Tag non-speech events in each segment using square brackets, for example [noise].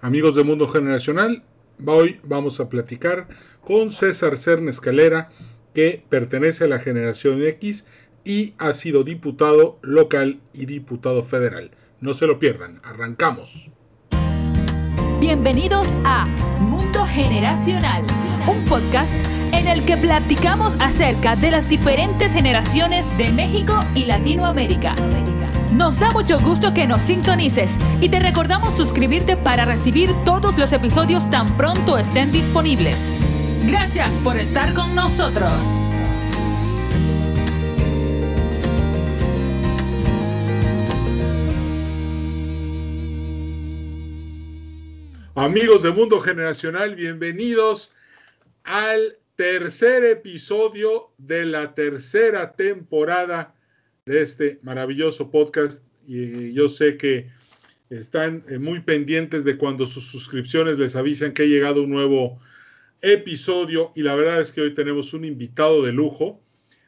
Amigos de Mundo Generacional, hoy vamos a platicar con César Cern Escalera, que pertenece a la generación X y ha sido diputado local y diputado federal. No se lo pierdan, arrancamos. Bienvenidos a Mundo Generacional, un podcast en el que platicamos acerca de las diferentes generaciones de México y Latinoamérica. Nos da mucho gusto que nos sintonices y te recordamos suscribirte para recibir todos los episodios tan pronto estén disponibles. Gracias por estar con nosotros. Amigos de Mundo Generacional, bienvenidos al tercer episodio de la tercera temporada de este maravilloso podcast y yo sé que están eh, muy pendientes de cuando sus suscripciones les avisan que ha llegado un nuevo episodio y la verdad es que hoy tenemos un invitado de lujo,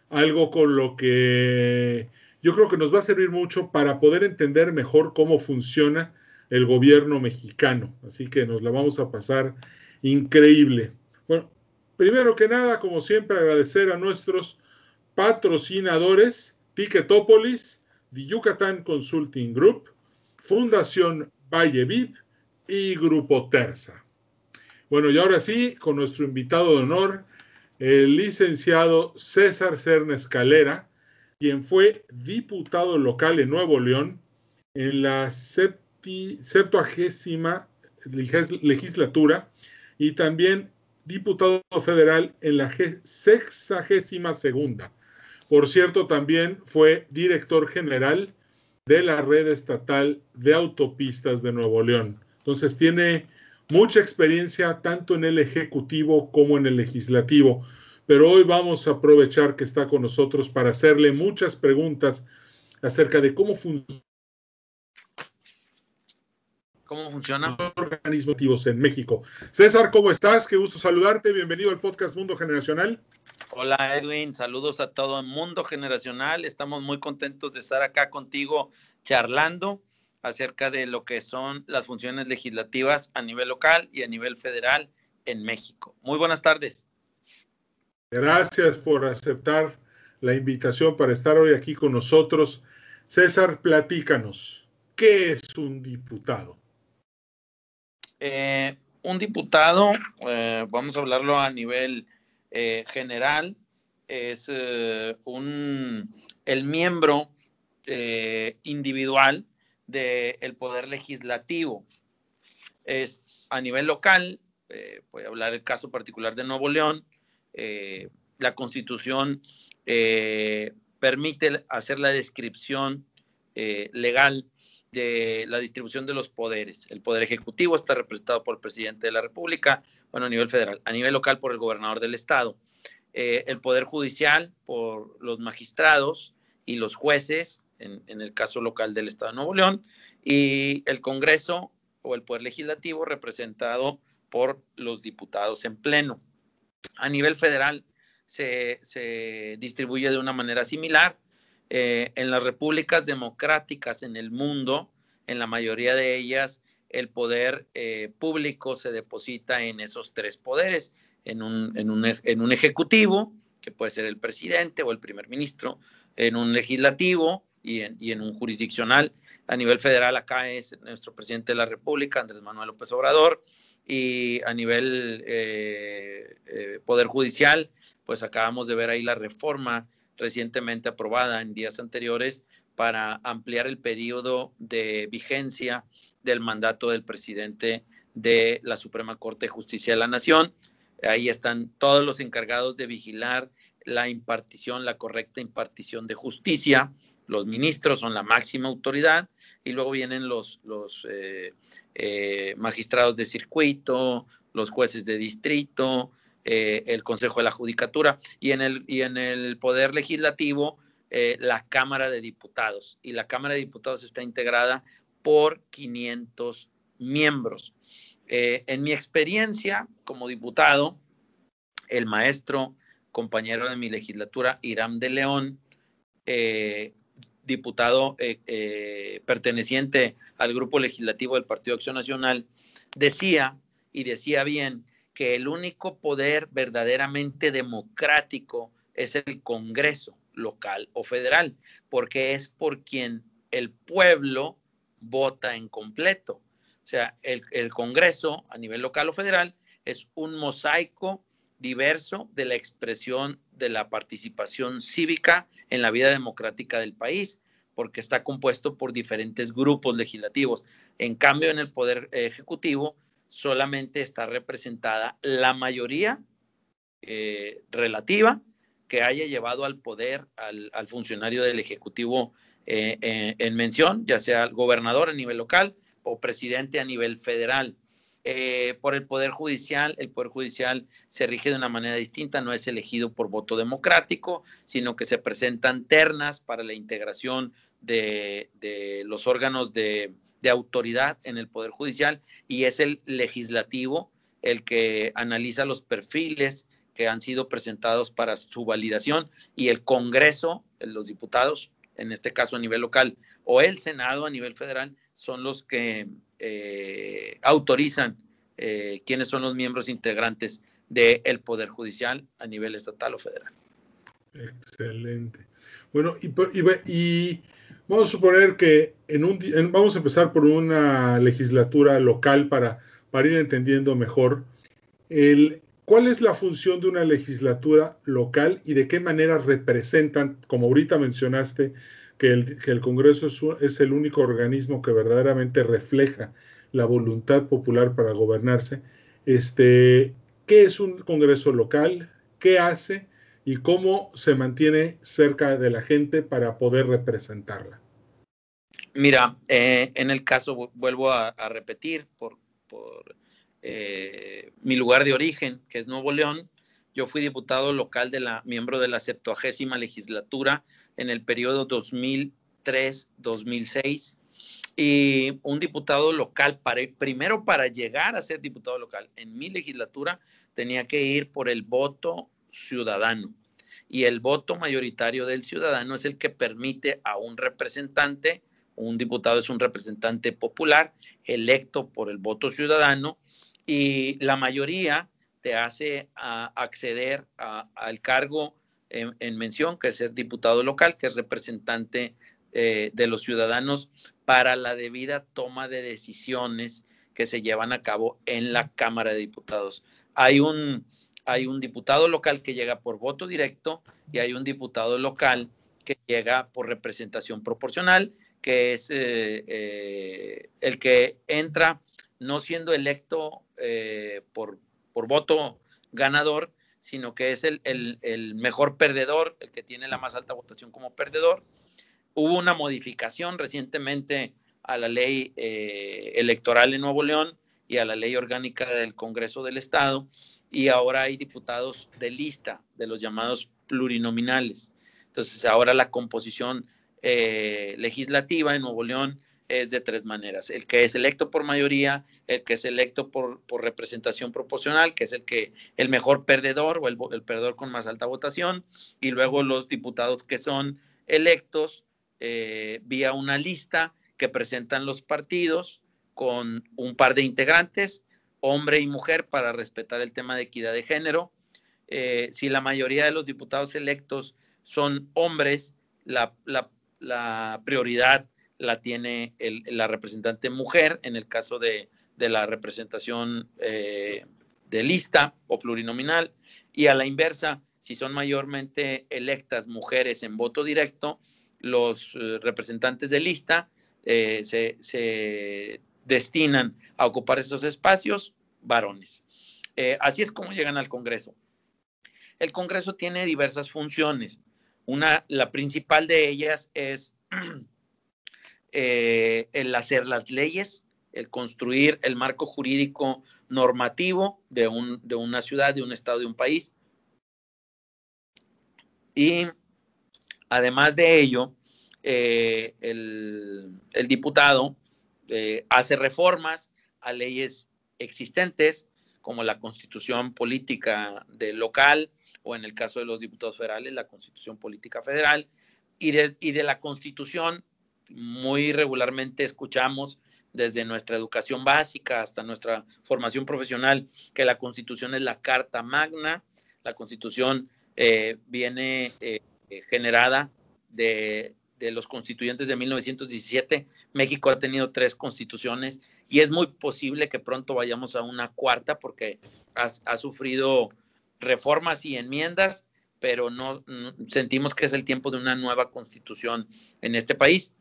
algo con lo que yo creo que nos va a servir mucho para poder entender mejor cómo funciona el gobierno mexicano. Así que nos la vamos a pasar increíble. Bueno, primero que nada, como siempre, agradecer a nuestros patrocinadores Ticketopolis, The Yucatán Consulting Group, Fundación Valle Viv y Grupo Terza. Bueno, y ahora sí, con nuestro invitado de honor, el licenciado César Cerna Escalera, quien fue diputado local en Nuevo León en la septuagésima legislatura y también diputado federal en la sexagésima segunda. Por cierto, también fue director general de la red estatal de autopistas de Nuevo León. Entonces tiene mucha experiencia tanto en el ejecutivo como en el legislativo. Pero hoy vamos a aprovechar que está con nosotros para hacerle muchas preguntas acerca de cómo funciona ¿Cómo funciona? Organismos en México. César, ¿cómo estás? Qué gusto saludarte. Bienvenido al podcast Mundo Generacional. Hola Edwin, saludos a todo el mundo generacional. Estamos muy contentos de estar acá contigo charlando acerca de lo que son las funciones legislativas a nivel local y a nivel federal en México. Muy buenas tardes. Gracias por aceptar la invitación para estar hoy aquí con nosotros. César, platícanos, ¿qué es un diputado? Eh, un diputado, eh, vamos a hablarlo a nivel eh, general es un, el miembro individual del poder legislativo. Es a nivel local, voy a hablar el caso particular de Nuevo León, la constitución permite hacer la descripción legal de la distribución de los poderes. El poder ejecutivo está representado por el presidente de la República, bueno, a nivel federal, a nivel local por el gobernador del estado, eh, el poder judicial por los magistrados y los jueces, en, en, el caso local del estado de Nuevo León, y el Congreso o el poder legislativo representado por los diputados en pleno. A nivel federal se, se distribuye de una manera similar eh, en las repúblicas democráticas en el mundo, en la mayoría de ellas, el poder eh, público se deposita en esos tres poderes, en un, en, un, en un, ejecutivo, que puede ser el presidente o el primer ministro, en un legislativo y en, y en, un jurisdiccional. A nivel federal acá es nuestro presidente de la República, Andrés Manuel López Obrador, y a nivel eh, poder judicial, pues acabamos de ver ahí la reforma recientemente aprobada en días anteriores para ampliar el periodo de vigencia del mandato del presidente de la Suprema Corte de Justicia de la Nación. Ahí están todos los encargados de vigilar la impartición, la correcta impartición de justicia. Los ministros son la máxima autoridad y luego vienen los, los eh, eh, magistrados de circuito, los jueces de distrito, eh, el Consejo de la Judicatura y en el, y en el Poder Legislativo eh, la Cámara de Diputados. Y la Cámara de Diputados está integrada por 500 miembros. Eh, en mi experiencia como diputado, el maestro, compañero de mi legislatura, Irán de León, diputado perteneciente al grupo legislativo del Partido Acción Nacional, decía, y decía bien, que el único poder verdaderamente democrático es el Congreso local o federal, porque es por quien el pueblo vota en completo. O sea, el, el Congreso a nivel local o federal es un mosaico diverso de la expresión de la participación cívica en la vida democrática del país, porque está compuesto por diferentes grupos legislativos. En cambio, en el Poder Ejecutivo solamente está representada la mayoría eh, relativa que haya llevado al poder al, funcionario del Ejecutivo eh, eh, en mención, ya sea el gobernador a nivel local o presidente a nivel federal. Por el Poder Judicial. El Poder Judicial se rige de una manera distinta, no es elegido por voto democrático, sino que se presentan ternas para la integración de, los órganos de, autoridad en el Poder Judicial y es el legislativo el que analiza los perfiles que han sido presentados para su validación y el Congreso, los diputados, en este caso a nivel local, o el Senado a nivel federal, son los que eh, autorizan eh, quiénes son los miembros integrantes del Poder Judicial a nivel estatal o federal. Excelente. Bueno, y, vamos a suponer que en un, vamos a empezar por una legislatura local para, para ir entendiendo mejor el, cuál es la función de una legislatura local y de qué manera representan, como ahorita mencionaste, que el, Congreso es, el único organismo que verdaderamente refleja la voluntad popular para gobernarse. Este, ¿Qué es un Congreso local? ¿Qué hace? ¿Y cómo se mantiene cerca de la gente para poder representarla? Mira, eh, en el caso, vuelvo a, repetir, por, eh, mi lugar de origen, que es Nuevo León, yo fui diputado local de la, miembro de la 70 legislatura en el periodo 2003-2006 y un diputado local, para, primero para llegar a ser diputado local en mi legislatura tenía que ir por el voto ciudadano y el voto mayoritario del ciudadano es el que permite a un representante, un diputado es un representante popular electo por el voto ciudadano y la mayoría te hace acceder al cargo en, mención, que es ser diputado local, que es representante eh, de los ciudadanos para la debida toma de decisiones que se llevan a cabo en la Cámara de Diputados. Hay un, hay un diputado local que llega por voto directo y hay un diputado local que llega por representación proporcional, que es eh, eh, el que entra no siendo electo por, por voto ganador, sino que es el, mejor perdedor, el que tiene la más alta votación como perdedor. Hubo una modificación recientemente a la ley eh, electoral en Nuevo León y a la ley orgánica del Congreso del Estado, y ahora hay diputados de lista, de los llamados plurinominales. Entonces, ahora la composición eh, legislativa en Nuevo León es de tres maneras. El que es electo por mayoría, el que es electo por, representación proporcional, que es el que el mejor perdedor o el, perdedor con más alta votación, y luego los diputados que son electos eh, vía una lista que presentan los partidos con un par de integrantes, hombre y mujer, para respetar el tema de equidad de género. Eh, si la mayoría de los diputados electos son hombres, la prioridad la tiene la representante mujer en el caso de, la representación eh, de lista o plurinominal y a la inversa, si son mayormente electas mujeres en voto directo, los eh, representantes de lista eh, se, destinan a ocupar esos espacios varones. así es como llegan al Congreso. El Congreso tiene diversas funciones. Una, la principal de ellas es [clears throat] eh, el hacer las leyes, el construir el marco jurídico normativo de, un, de una ciudad, de un estado, de un país. Y además de ello, eh, el, diputado eh, hace reformas a leyes existentes, como la constitución política del local, o en el caso de los diputados federales, la constitución política federal, y de, y de la constitución muy regularmente escuchamos desde nuestra educación básica hasta nuestra formación profesional, que la constitución es la carta magna, la constitución eh, viene eh, generada de, de, los constituyentes de 1917. México ha tenido tres constituciones y es muy posible que pronto vayamos a una cuarta porque ha, ha sufrido reformas y enmiendas, pero no, sentimos que es el tiempo de una nueva constitución en este país.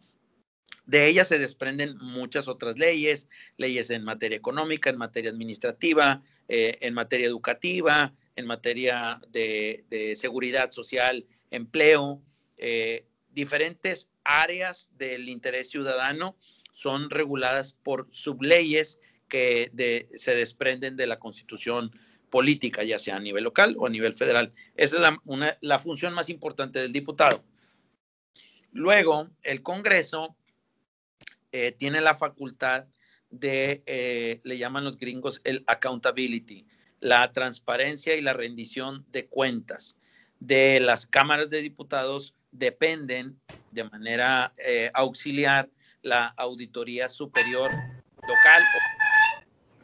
De ella se desprenden muchas otras leyes, leyes en materia económica, en materia administrativa, eh, en materia educativa, en materia de, seguridad social, empleo, eh, diferentes áreas del interés ciudadano son reguladas por subleyes que se desprenden de la constitución política, ya sea a nivel local o a nivel federal. Esa es la, función más importante del diputado. Luego, el Congreso eh, tiene la facultad de, eh, le llaman los gringos, el accountability, la transparencia y la rendición de cuentas. De las cámaras de diputados dependen de manera eh, auxiliar la Auditoría Superior Local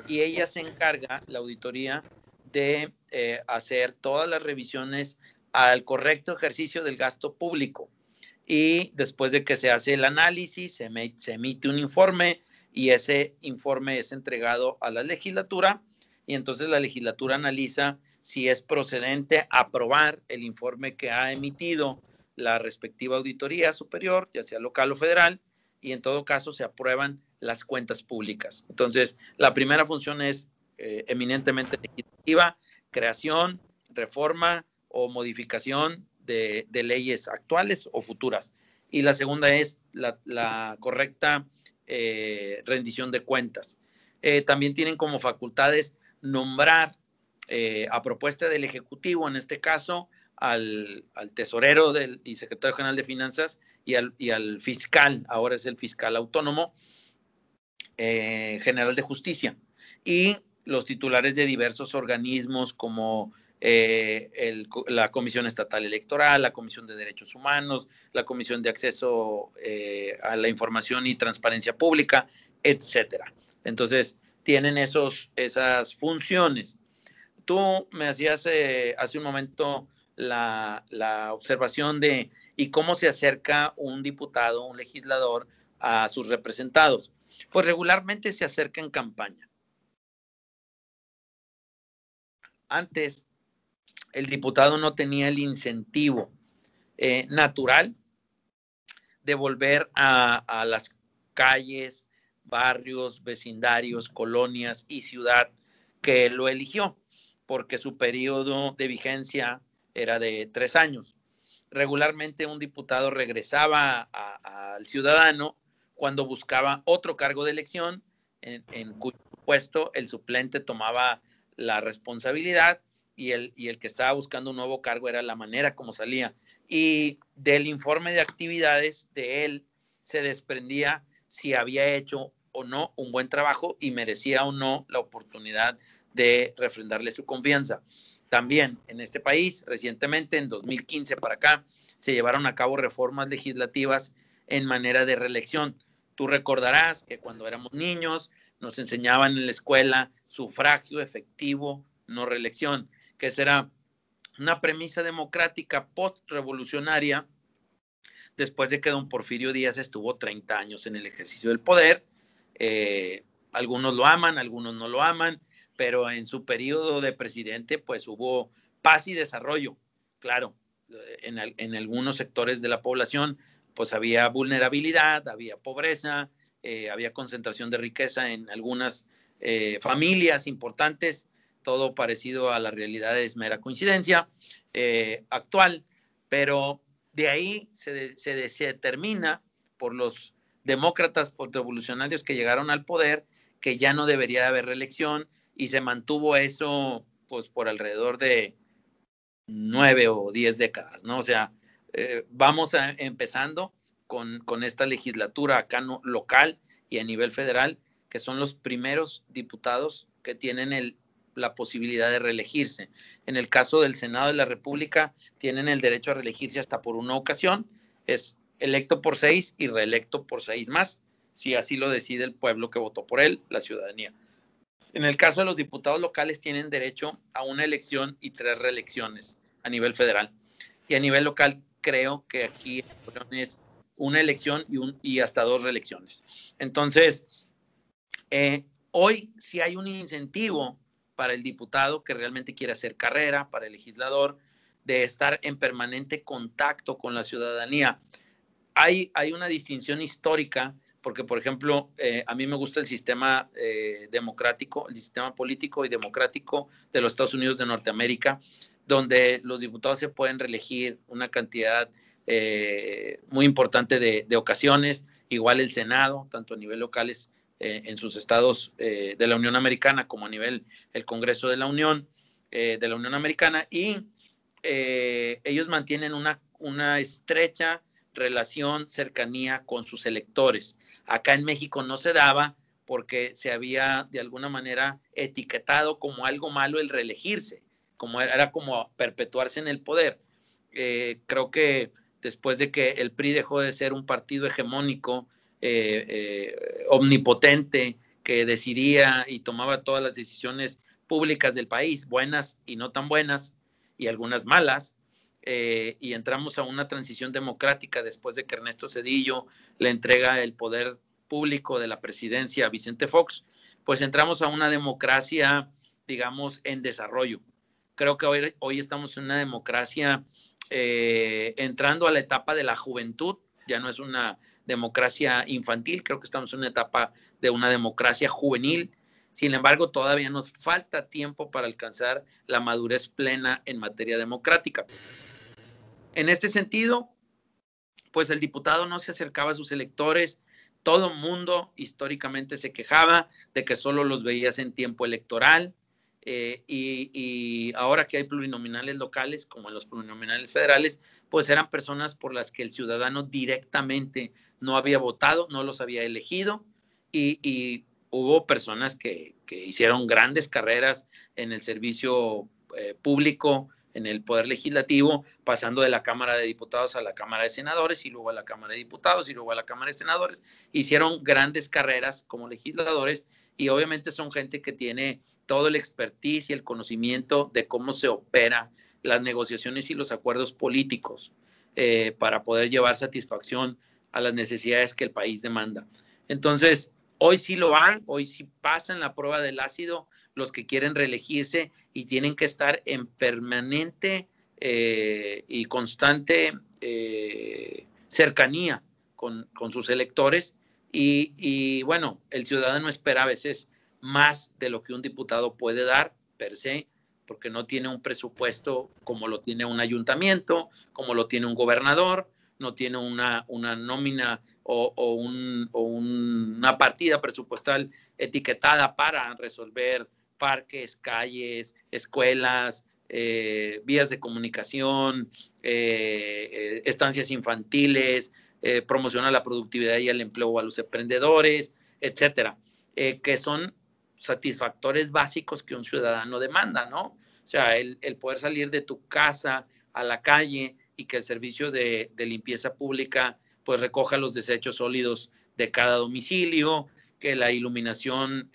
y ella se encarga, la auditoría, de eh, hacer todas las revisiones al correcto ejercicio del gasto público. Y después de que se hace el análisis, se, emite un informe y ese informe es entregado a la legislatura y entonces la legislatura analiza si es procedente aprobar el informe que ha emitido la respectiva auditoría superior, ya sea local o federal, y en todo caso se aprueban las cuentas públicas. Entonces, la primera función es eh, eminentemente legislativa, creación, reforma o modificación de, leyes actuales o futuras. Y la segunda es la, correcta eh, rendición de cuentas. Eh, también tienen como facultades nombrar a propuesta del Ejecutivo, en este caso, al, tesorero del, y secretario general de Finanzas y al, y al fiscal, ahora es el fiscal autónomo general de justicia, y los titulares de diversos organismos como eh, la Comisión Estatal Electoral, la Comisión de Derechos Humanos, la Comisión de Acceso eh, a la Información y Transparencia Pública, etcétera. Entonces, tienen esos, esas funciones. Tú me hacías eh, hace un momento la, la, observación de y cómo se acerca un diputado, un legislador a sus representados. Pues regularmente se acerca en campaña. Antes, el diputado no tenía el incentivo eh, natural de volver a, las calles, barrios, vecindarios, colonias y ciudad que lo eligió, porque su periodo de vigencia era de tres años. Regularmente un diputado regresaba al ciudadano cuando buscaba otro cargo de elección, en, cuyo puesto el suplente tomaba la responsabilidad y el, y el que estaba buscando un nuevo cargo era la manera como salía. Y del informe de actividades de él se desprendía si había hecho o no un buen trabajo y merecía o no la oportunidad de refrendarle su confianza. También en este país, recientemente, en 2015 para acá, se llevaron a cabo reformas legislativas en manera de reelección. Tú recordarás que cuando éramos niños nos enseñaban en la escuela sufragio efectivo, no reelección, que será una premisa democrática post-revolucionaria después de que don Porfirio Díaz estuvo 30 años en el ejercicio del poder. Eh, algunos lo aman, algunos no lo aman, pero en su periodo de presidente pues hubo paz y desarrollo. Claro, en, en algunos sectores de la población pues había vulnerabilidad, había pobreza, eh, había concentración de riqueza en algunas eh, familias importantes, todo parecido a la realidad es mera coincidencia eh, actual, pero de ahí se, se, se, determina por los demócratas revolucionarios que llegaron al poder que ya no debería haber reelección y se mantuvo eso pues por alrededor de nueve o diez décadas, ¿no? O sea, eh, vamos a, empezando con, con, esta legislatura acá no, local y a nivel federal, que son los primeros diputados que tienen el, la posibilidad de reelegirse. En el caso del Senado de la República, tienen el derecho a reelegirse hasta por una ocasión, es electo por seis y reelecto por seis más. si así lo decide el pueblo que votó por él, la ciudadanía. En el caso de los diputados locales, tienen derecho a una elección y tres reelecciones a nivel federal. Y a nivel local, creo que aquí es una elección y, hasta dos reelecciones. Entonces, eh, hoy sí hay un incentivo para el diputado que realmente quiere hacer carrera, para el legislador, de estar en permanente contacto con la ciudadanía. Hay, hay una distinción histórica porque, por ejemplo, eh, a mí me gusta el sistema eh, democrático, el sistema político y democrático de los Estados Unidos de Norteamérica, donde los diputados se pueden reelegir una cantidad eh, muy importante de, ocasiones, igual el Senado, tanto a nivel locales en sus estados de la Unión Americana como a nivel el Congreso de la Unión, de la Unión Americana, y ellos mantienen una, una estrecha relación, cercanía con sus electores. Acá en México no se daba porque se había de alguna manera etiquetado como algo malo el reelegirse, como era, como perpetuarse en el poder. Eh, creo que después de que el PRI dejó de ser un partido hegemónico, eh, eh, omnipotente, que decidía y tomaba todas las decisiones públicas del país, buenas y no tan buenas, y algunas malas, eh, y entramos a una transición democrática después de que Ernesto Cedillo le entrega el poder público de la presidencia a Vicente Fox, pues entramos a una democracia, digamos, en desarrollo. Creo que hoy, hoy estamos en una democracia eh, entrando a la etapa de la juventud, ya no es una democracia infantil, creo que estamos en una etapa de una democracia juvenil. Sin embargo, todavía nos falta tiempo para alcanzar la madurez plena en materia democrática. En este sentido, pues el diputado no se acercaba a sus electores, todo mundo históricamente se quejaba de que solo los veías en tiempo electoral. Eh, y, ahora que hay plurinominales locales, como en los plurinominales federales, pues eran personas por las que el ciudadano directamente no había votado, no los había elegido, y, hubo personas que, hicieron grandes carreras en el servicio eh, público, en el Poder Legislativo, pasando de la Cámara de Diputados a la Cámara de Senadores y luego a la Cámara de Diputados y luego a la Cámara de Senadores. Hicieron grandes carreras como legisladores y obviamente son gente que tiene todo el expertise y el conocimiento de cómo se opera las negociaciones y los acuerdos políticos eh, para poder llevar satisfacción a las necesidades que el país demanda. Entonces, hoy sí lo hay, hoy sí pasan la prueba del ácido los que quieren reelegirse y tienen que estar en permanente eh, y constante eh, cercanía con, sus electores. Y, bueno, el ciudadano espera a veces más de lo que un diputado puede dar per se, porque no tiene un presupuesto como lo tiene un ayuntamiento, como lo tiene un gobernador, no tiene una, una nómina o, una partida presupuestal etiquetada para resolver parques, calles, escuelas, eh, vías de comunicación, eh, eh, estancias infantiles, promocionar la productividad y el empleo a los emprendedores, etcétera, que son satisfactores básicos que un ciudadano demanda, ¿no? O sea, el, poder salir de tu casa a la calle y que el servicio de, limpieza pública pues recoja los desechos sólidos de cada domicilio, que la iluminación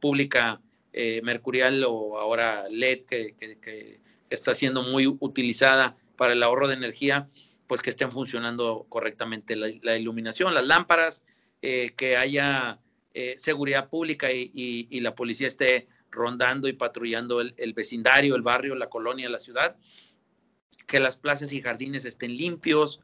pública eh, mercurial o ahora LED que, está siendo muy utilizada para el ahorro de energía, pues que estén funcionando correctamente la, iluminación, las lámparas, eh, que haya eh, seguridad pública y, la policía esté rondando y patrullando el, vecindario, el barrio, la colonia, la ciudad, que las plazas y jardines estén limpios.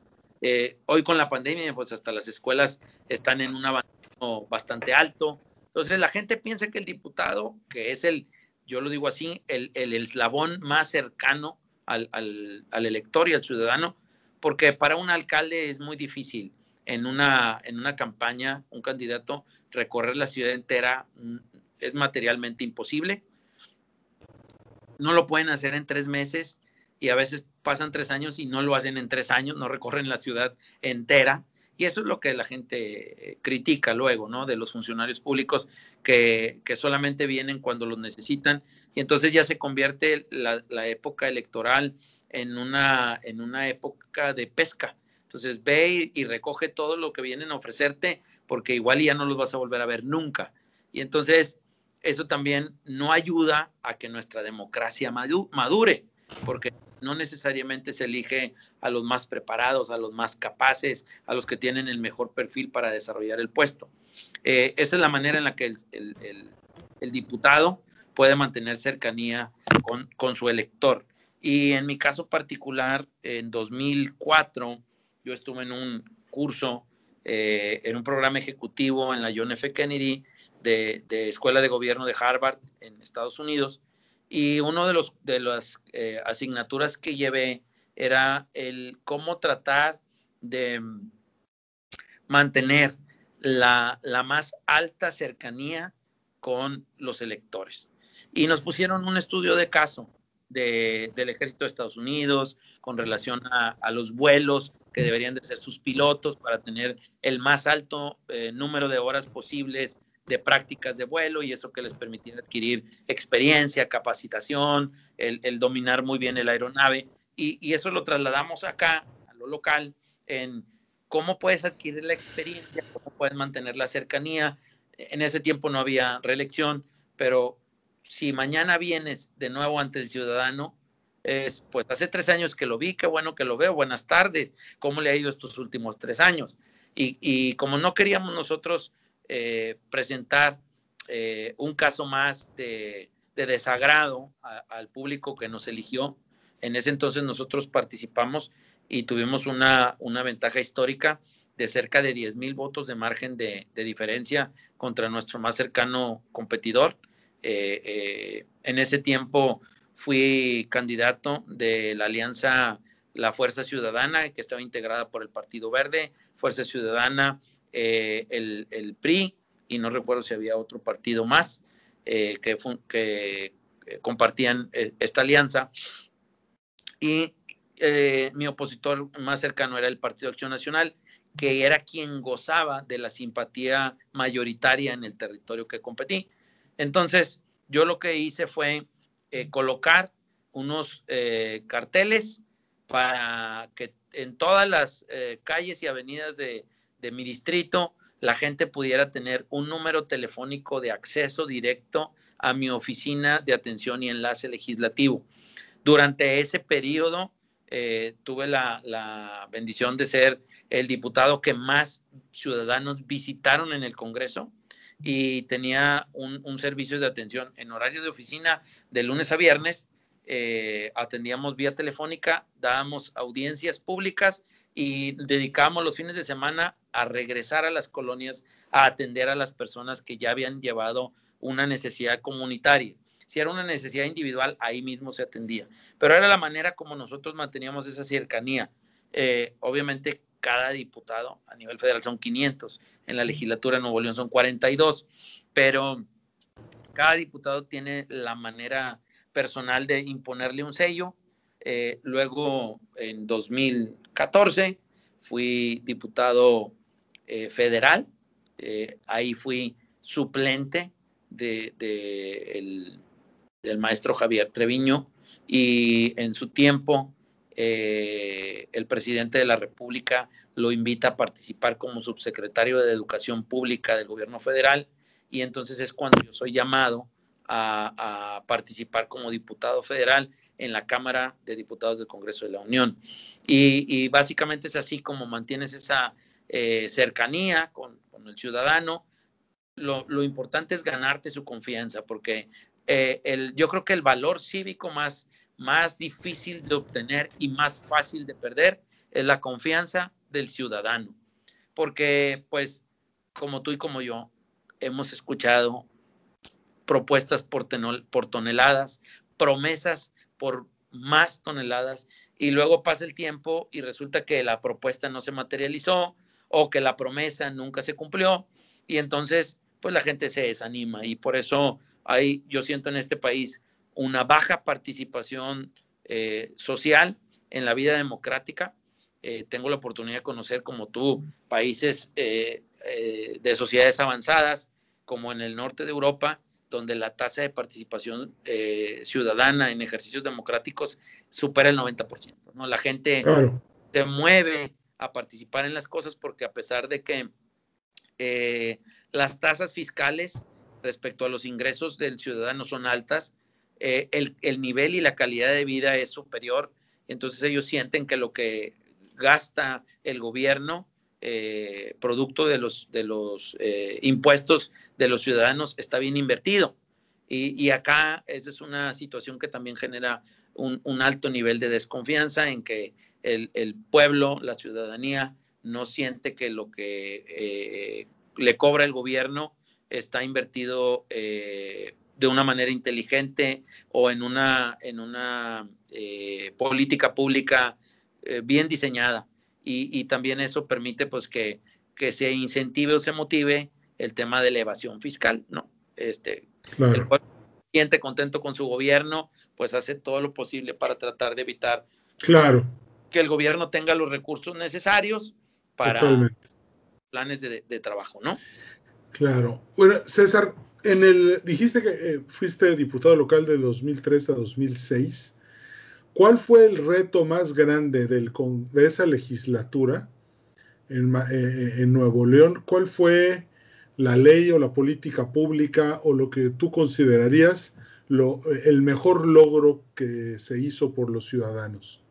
hoy con la pandemia, pues hasta las escuelas están en un abandono bastante alto. Entonces la gente piensa que el diputado, que es el, yo lo digo así, el, el eslabón más cercano al, al, elector y al ciudadano, porque para un alcalde es muy difícil en una, en una campaña, un candidato, recorrer la ciudad entera mm, es materialmente imposible. No lo pueden hacer en tres meses y a veces pasan tres años y no lo hacen en tres años, no recorren la ciudad entera. Y eso es lo que la gente eh, critica luego, ¿no? De los funcionarios públicos que, solamente vienen cuando los necesitan. Y entonces ya se convierte la, época electoral en una, en una época de pesca. Entonces ve y, recoge todo lo que vienen a ofrecerte porque igual ya no los vas a volver a ver nunca. Y entonces eso también no ayuda a que nuestra democracia madure, porque no necesariamente se elige a los más preparados, a los más capaces, a los que tienen el mejor perfil para desarrollar el puesto. Eh, esa es la manera en la que el, diputado puede mantener cercanía con, con, su elector. Y en mi caso particular, en 2004, yo estuve en un curso, eh, en un programa ejecutivo en la John F. Kennedy de, Escuela de Gobierno de Harvard en Estados Unidos. Y una de, los, de las eh, asignaturas que llevé era el cómo tratar de mantener la, la más alta cercanía con los electores. Y nos pusieron un estudio de caso de, del ejército de Estados Unidos con relación a, a, los vuelos que deberían de ser sus pilotos para tener el más alto eh, número de horas posibles de prácticas de vuelo y eso que les permitiera adquirir experiencia, capacitación, el, dominar muy bien el aeronave. Y, y, eso lo trasladamos acá, a lo local, en cómo puedes adquirir la experiencia, cómo puedes mantener la cercanía. En ese tiempo no había reelección, pero si mañana vienes de nuevo ante el ciudadano, es, pues hace tres años que lo vi, qué bueno que lo veo, buenas tardes, ¿cómo le ha ido estos últimos tres años? Y, como no queríamos nosotros eh, presentar eh, un caso más de, desagrado al público que nos eligió, en ese entonces nosotros participamos y tuvimos una, una ventaja histórica de cerca de 10 mil votos de margen de, diferencia contra nuestro más cercano competidor. Eh, en ese tiempo fui candidato de la alianza La Fuerza Ciudadana, que estaba integrada por el Partido Verde, Fuerza Ciudadana, eh, el, PRI, y no recuerdo si había otro partido más eh, que, que eh, compartían esta alianza. Y mi opositor más cercano era el Partido Acción Nacional, que era quien gozaba de la simpatía mayoritaria en el territorio que competí. Entonces, yo lo que hice fue eh, colocar unos eh, carteles para que en todas las eh, calles y avenidas de, mi distrito la gente pudiera tener un número telefónico de acceso directo a mi oficina de atención y enlace legislativo. Durante ese periodo tuve la, bendición de ser el diputado que más ciudadanos visitaron en el Congreso y tenía un, servicio de atención en horario de oficina de lunes a viernes. Eh, atendíamos vía telefónica, dábamos audiencias públicas y dedicábamos los fines de semana a regresar a las colonias a atender a las personas que ya habían llevado una necesidad comunitaria. Si era una necesidad individual, ahí mismo se atendía. Pero era la manera como nosotros manteníamos esa cercanía. Eh, obviamente cada diputado a nivel federal son 500, en la legislatura de Nuevo León son 42, pero cada diputado tiene la manera personal de imponerle un sello. Eh, luego, en 2014, fui diputado eh, federal, eh, ahí fui suplente de, del maestro Javier Treviño y en su tiempo eh, el presidente de la República lo invita a participar como subsecretario de Educación Pública del gobierno federal y entonces es cuando yo soy llamado a, participar como diputado federal en la Cámara de Diputados del Congreso de la Unión. Y, básicamente es así como mantienes esa eh, cercanía con, el ciudadano. Lo, importante es ganarte su confianza, porque eh, el, yo creo que el valor cívico más más difícil de obtener y más fácil de perder es la confianza del ciudadano. Porque, pues, como tú y como yo, hemos escuchado propuestas por, por toneladas, promesas por más toneladas, y luego pasa el tiempo y resulta que la propuesta no se materializó o que la promesa nunca se cumplió, y entonces, pues la gente se desanima, y por eso hay, yo siento en este país una baja participación eh, social en la vida democrática. Eh, tengo la oportunidad de conocer, como tú, países eh, de sociedades avanzadas, como en el norte de Europa, donde la tasa de participación ciudadana en ejercicios democráticos supera el 90%. ¿no? La gente se mueve a participar en las cosas porque a pesar de que eh, las tasas fiscales respecto a los ingresos del ciudadano son altas, eh, el, nivel y la calidad de vida es superior, entonces ellos sienten que lo que gasta el gobierno, eh, producto de los, de los impuestos de los ciudadanos, está bien invertido. Y, acá esa es una situación que también genera un, alto nivel de desconfianza en que el, el, pueblo, la ciudadanía, no siente que lo que le cobra el gobierno está invertido eh, de una manera inteligente o en una, en una eh, política pública eh, bien diseñada. Y, también eso permite pues que, que, se incentive o se motive el tema de elevación fiscal, ¿no? Este, El pueblo siente contento con su gobierno, pues hace todo lo posible para tratar de evitar claro. que el gobierno tenga los recursos necesarios para planes de, de trabajo, ¿no? Claro. Bueno, César, en el, dijiste que eh, fuiste diputado local de 2003 a 2006. ¿Cuál fue el reto más grande del, de esa legislatura en, eh, eh, en, Nuevo León? ¿Cuál fue la ley o la política pública o lo que tú considerarías lo, el mejor logro que se hizo por los ciudadanos?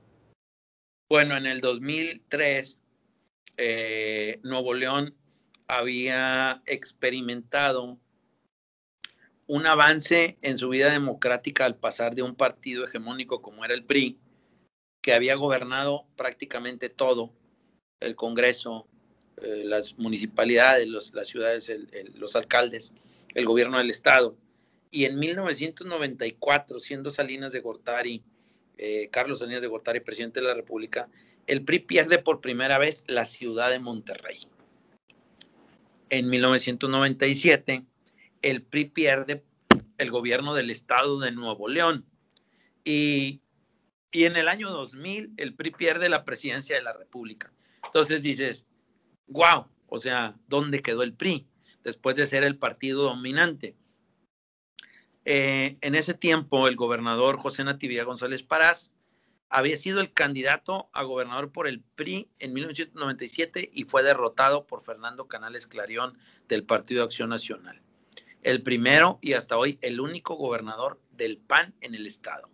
Bueno, en el 2003, Nuevo León había experimentado un avance en su vida democrática al pasar de un partido hegemónico como era el PRI, que había gobernado prácticamente todo, el Congreso, eh, las municipalidades, las ciudades, los alcaldes, el gobierno del Estado. Y en 1994, siendo Salinas de Gortari, eh, Carlos Salinas de Gortari, presidente de la República, el PRI pierde por primera vez la ciudad de Monterrey en 1997, el PRI pierde el gobierno del estado de Nuevo León. Y, en el año 2000, el PRI pierde la presidencia de la República. Entonces dices, wow, o sea, ¿dónde quedó el PRI? Después de ser el partido dominante. Eh, en ese tiempo, el gobernador José Natividad González Parás había sido el candidato a gobernador por el PRI en 1997 y fue derrotado por Fernando Canales Clarión del Partido Acción Nacional. El primero y hasta hoy el único gobernador del PAN en el estado.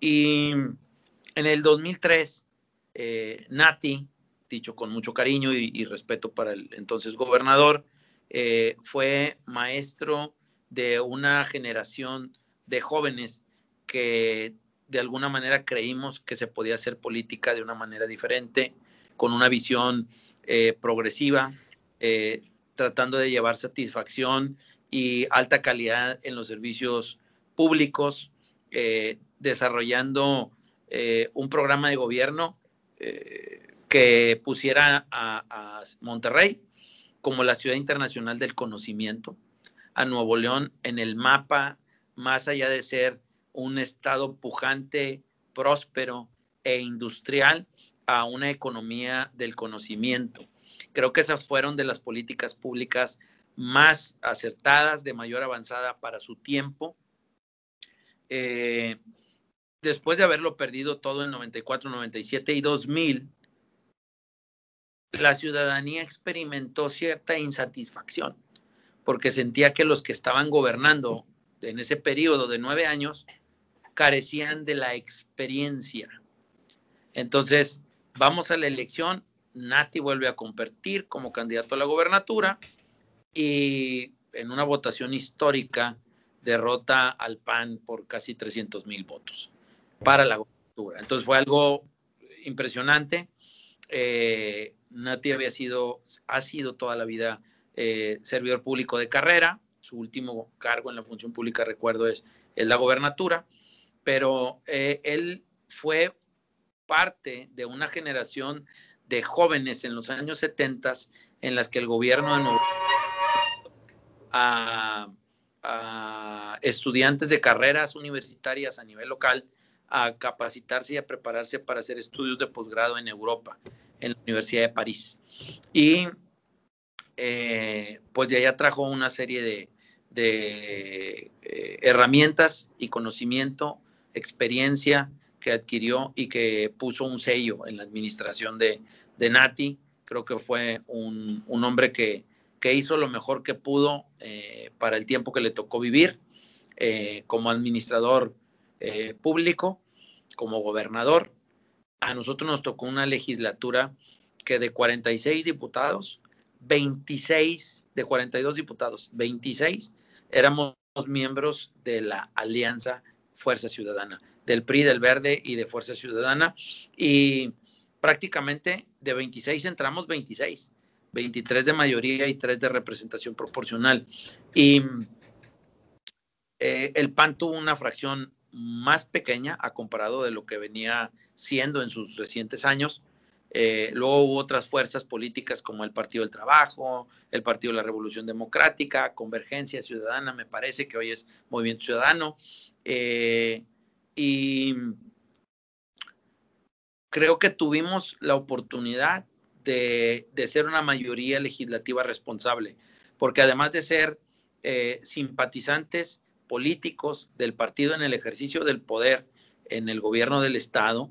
Y en el 2003, eh, Nati, dicho con mucho cariño y, respeto para el entonces gobernador, eh, fue maestro de una generación de jóvenes que de alguna manera creímos que se podía hacer política de una manera diferente, con una visión eh, progresiva, tratando de llevar satisfacción y alta calidad en los servicios públicos, eh, desarrollando un programa de gobierno que pusiera a, a Monterrey como la ciudad internacional del conocimiento, a Nuevo León en el mapa, más allá de ser un estado pujante, próspero e industrial a una economía del conocimiento. Creo que esas fueron de las políticas públicas más acertadas, de mayor avanzada para su tiempo. Eh, después de haberlo perdido todo en 94, 97 y 2000, la ciudadanía experimentó cierta insatisfacción porque sentía que los que estaban gobernando en ese periodo de nueve años carecían de la experiencia. Entonces, vamos a la elección, Nati vuelve a competir como candidato a la gobernatura y en una votación histórica derrota al PAN por casi 300 mil votos para la gobernatura. Entonces fue algo impresionante. Eh, Nati había sido, ha sido toda la vida eh, servidor público de carrera. Su último cargo en la función pública, recuerdo, es, es la gobernatura pero eh, él fue parte de una generación de jóvenes en los años 70 en las que el gobierno de Nuevo a, estudiantes de carreras universitarias a nivel local a capacitarse y a prepararse para hacer estudios de posgrado en Europa, en la Universidad de París. Y eh, pues de allá trajo una serie de, eh, herramientas y conocimiento experiencia que adquirió y que puso un sello en la administración de, de Nati. Creo que fue un, hombre que, hizo lo mejor que pudo eh, para el tiempo que le tocó vivir eh, como administrador eh, público, como gobernador. A nosotros nos tocó una legislatura que de 46 diputados, 26 de 42 diputados, 26 éramos miembros de la Alianza Fuerza Ciudadana, del PRI, del Verde y de Fuerza Ciudadana. Y prácticamente de 26 entramos 26, 23 de mayoría y 3 de representación proporcional. Y eh, el PAN tuvo una fracción más pequeña a comparado de lo que venía siendo en sus recientes años. Eh, luego hubo otras fuerzas políticas como el Partido del Trabajo, el Partido de la Revolución Democrática, Convergencia Ciudadana, me parece que hoy es Movimiento Ciudadano. Eh, y creo que tuvimos la oportunidad de, ser una mayoría legislativa responsable, porque además de ser eh, simpatizantes políticos del partido en el ejercicio del poder en el gobierno del Estado,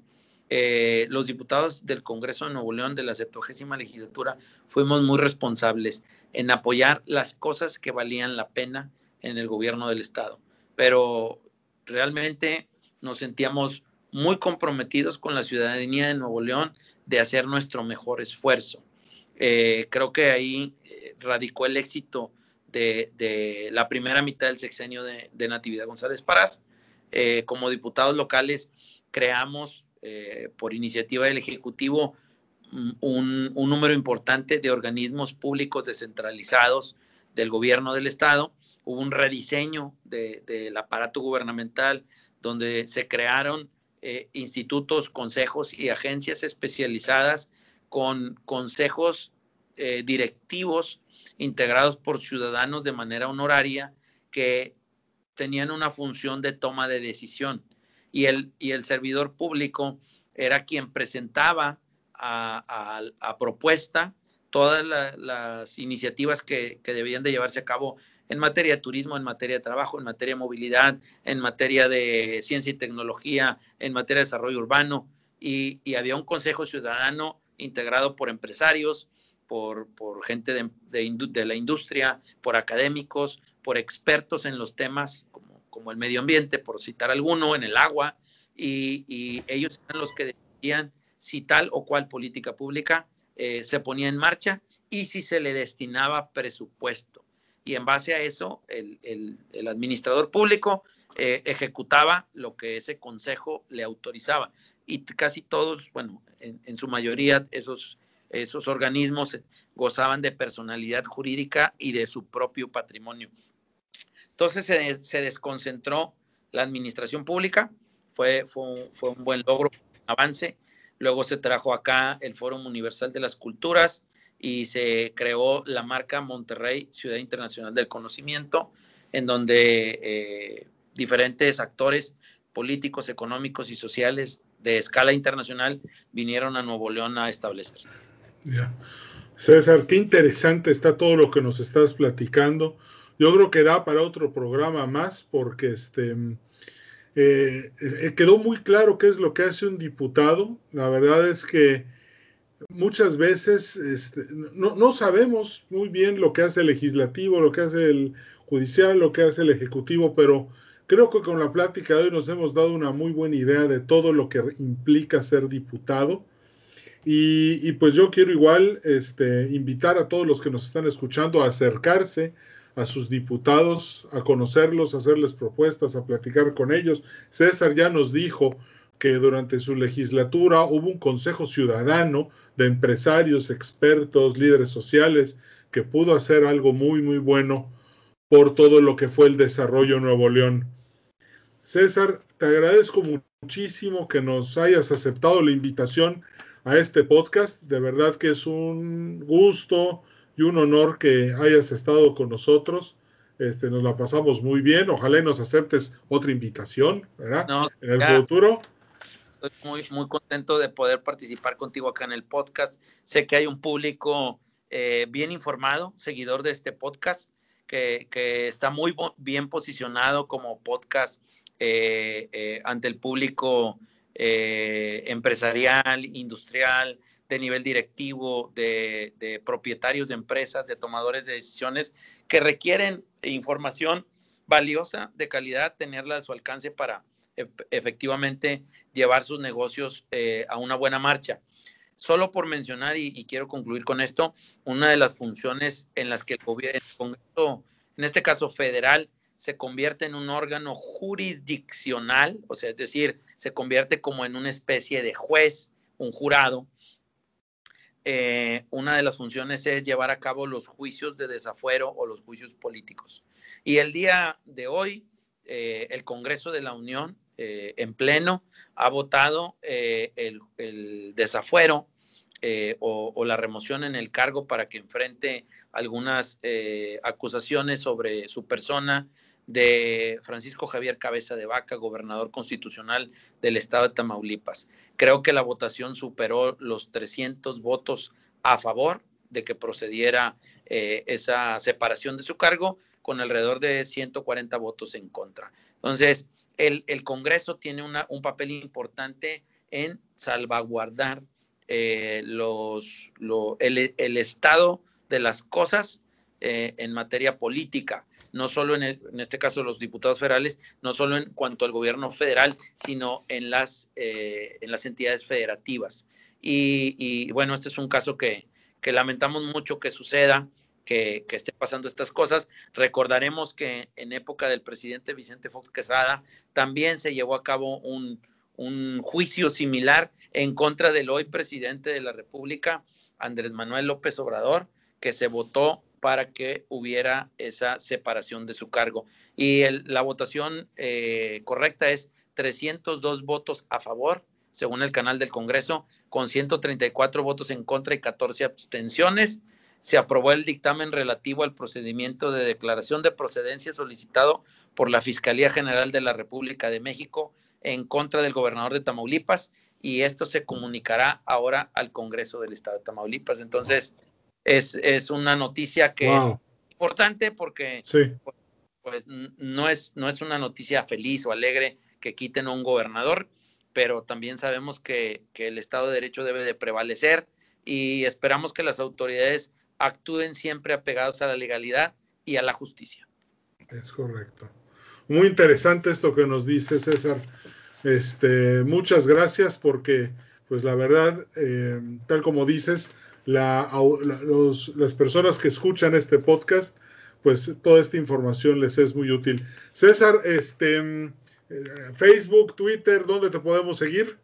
eh, los diputados del Congreso de Nuevo León de la 70 legislatura fuimos muy responsables en apoyar las cosas que valían la pena en el gobierno del Estado. Pero realmente nos sentíamos muy comprometidos con la ciudadanía de Nuevo León de hacer nuestro mejor esfuerzo. Eh, creo que ahí eh, radicó el éxito de, la primera mitad del sexenio de, Natividad González Parás. como diputados locales creamos eh, por iniciativa del Ejecutivo mm, un, número importante de organismos públicos descentralizados del gobierno del Estado. Hubo un rediseño del aparato gubernamental donde se crearon eh, institutos, consejos y agencias especializadas con consejos eh, directivos integrados por ciudadanos de manera honoraria que tenían una función de toma de decisión. Y el, y el servidor público era quien presentaba a, propuesta todas las iniciativas que, debían de llevarse a cabo en materia de turismo, en materia de trabajo, en materia de movilidad, en materia de ciencia y tecnología, en materia de desarrollo urbano. Y, había un consejo ciudadano integrado por empresarios, por, gente de, la industria, por académicos, por expertos en los temas como el medio ambiente, por citar alguno, en el agua, y, ellos eran los que decían si tal o cual política pública eh, se ponía en marcha y si se le destinaba presupuesto. Y en base a eso, el, administrador público eh, ejecutaba lo que ese consejo le autorizaba. Y casi todos, bueno, en, su mayoría, esos, esos organismos gozaban de personalidad jurídica y de su propio patrimonio. Entonces se, desconcentró la administración pública, fue, fue, un, buen logro, un avance. Luego se trajo acá el Foro Universal de las Culturas y se creó la marca Monterrey Ciudad Internacional del Conocimiento, en donde eh, diferentes actores políticos, económicos y sociales de escala internacional vinieron a Nuevo León a establecerse. César, qué interesante está todo lo que nos estás platicando. Yo creo que da para otro programa más porque este, eh, eh, quedó muy claro qué es lo que hace un diputado. La verdad es que muchas veces este, no, no, sabemos muy bien lo que hace el legislativo, lo que hace el judicial, lo que hace el ejecutivo, pero creo que con la plática de hoy nos hemos dado una muy buena idea de todo lo que implica ser diputado. Y, pues yo quiero igual este, invitar a todos los que nos están escuchando a acercarse a sus diputados, a conocerlos, a hacerles propuestas, a platicar con ellos. César ya nos dijo que durante su legislatura hubo un consejo ciudadano de empresarios, expertos, líderes sociales, que pudo hacer algo muy, muy bueno por todo lo que fue el desarrollo en Nuevo León. César, te agradezco muchísimo que nos hayas aceptado la invitación a este podcast. De verdad que es un gusto y un honor que hayas estado con nosotros. Este, nos la pasamos muy bien. Ojalá y nos aceptes otra invitación, ¿verdad? en el futuro. Estoy muy, muy contento de poder participar contigo acá en el podcast. Sé que hay un público eh, bien informado, seguidor de este podcast, que, que está muy bien posicionado como podcast eh, eh, ante el público empresarial, industrial, de nivel directivo, de, propietarios de empresas, de tomadores de decisiones que requieren información valiosa, de calidad, tenerla a su alcance para efectivamente llevar sus negocios eh, a una buena marcha. Solo por mencionar, y, quiero concluir con esto, una de las funciones en las que el Congreso, en este caso federal, se convierte en un órgano jurisdiccional, o sea, es decir, se convierte como en una especie de juez, un jurado. Eh, una de las funciones es llevar a cabo los juicios de desafuero o los juicios políticos. Y el día de hoy, eh, el Congreso de la Unión eh, en pleno ha votado eh, el, desafuero eh, o, la remoción en el cargo para que enfrente algunas acusaciones sobre su persona de Francisco Javier Cabeza de Vaca, gobernador constitucional del estado de Tamaulipas. Creo que la votación superó los 300 votos a favor de que procediera esa separación de su cargo con alrededor de 140 votos en contra. Entonces, el, Congreso tiene un papel importante en salvaguardar eh, los, el, estado de las cosas eh, en materia política, no solo en, en, este caso los diputados federales, no solo en cuanto al gobierno federal, sino en las, eh, en las entidades federativas. Y, bueno, este es un caso que, que lamentamos mucho que suceda que, esté pasando estas cosas. Recordaremos que en época del presidente Vicente Fox Quesada también se llevó a cabo un, juicio similar en contra del hoy presidente de la República, Andrés Manuel López Obrador, que se votó para que hubiera esa separación de su cargo. Y la votación eh, correcta es 302 votos a favor, según el canal del Congreso, con 134 votos en contra y 14 abstenciones se aprobó el dictamen relativo al procedimiento de declaración de procedencia solicitado por la Fiscalía General de la República de México en contra del gobernador de Tamaulipas y esto se comunicará ahora al Congreso del Estado de Tamaulipas. Entonces, es, una noticia que es importante porque pues, no, es, no es una noticia feliz o alegre que quiten a un gobernador, pero también sabemos que, que el Estado de Derecho debe de prevalecer y esperamos que las autoridades actúen siempre apegados a la legalidad y a la justicia. Es correcto. Muy interesante esto que nos dice César. Este, muchas gracias porque, pues la verdad, eh, tal como dices, las personas que escuchan este podcast, pues toda esta información les es muy útil. César, este, eh, Facebook, Twitter, ¿dónde te podemos seguir?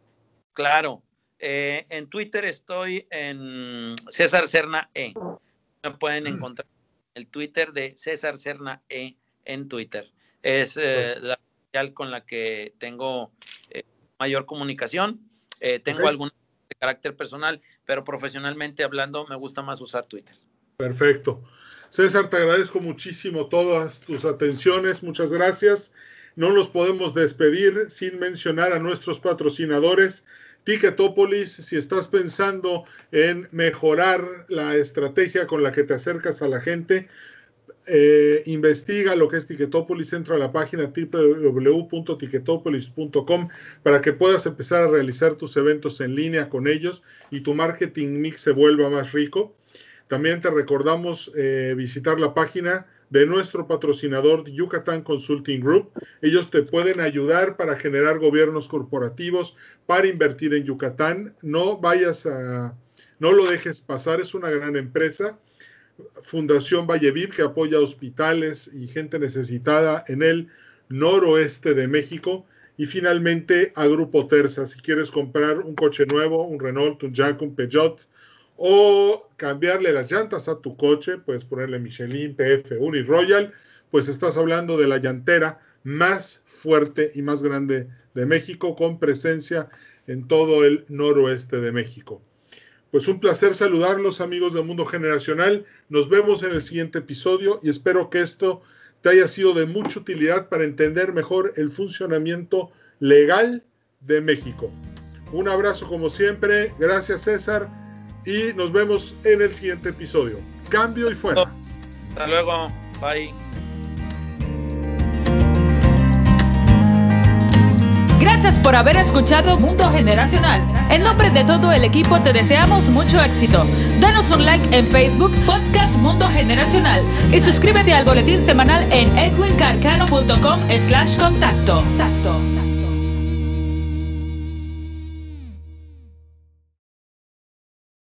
Claro, eh, en Twitter estoy en César Cerna E. Pueden mm. encontrar en el Twitter de César Cerna E en Twitter. Es eh, la social con la que tengo eh, mayor comunicación. tengo alguna de carácter personal, pero profesionalmente hablando me gusta más usar Twitter. Perfecto. César, te agradezco muchísimo todas tus atenciones. Muchas gracias. No nos podemos despedir sin mencionar a nuestros patrocinadores. Ticketopolis, si estás pensando en mejorar la estrategia con la que te acercas a la gente, eh, investiga lo que es Ticketopolis, entra a la página www.ticketopolis.com para que puedas empezar a realizar tus eventos en línea con ellos y tu marketing mix se vuelva más rico. También te recordamos eh, visitar la página de nuestro patrocinador Yucatán Consulting Group. Ellos te pueden ayudar para generar gobiernos corporativos, para invertir en Yucatán. No vayas a, no lo dejes pasar, es una gran empresa. Fundación Valleviv que apoya hospitales y gente necesitada en el noroeste de México. Y finalmente a Grupo Terza, si quieres comprar un coche nuevo, un Renault, un Jack, un Peugeot, o cambiarle las llantas a tu coche, puedes ponerle Michelin, PF, Uni Royal, pues estás hablando de la llantera más fuerte y más grande de México, con presencia en todo el noroeste de México. Pues un placer saludarlos amigos del mundo generacional. Nos vemos en el siguiente episodio y espero que esto te haya sido de mucha utilidad para entender mejor el funcionamiento legal de México. Un abrazo como siempre. Gracias César y nos vemos en el siguiente episodio. Cambio y fuera. Hasta luego. Bye. Gracias por haber escuchado Mundo Generacional. En nombre de todo el equipo te deseamos mucho éxito. Danos un like en Facebook, Podcast Mundo Generacional y suscríbete al boletín semanal en edwincarcano.com slash contacto.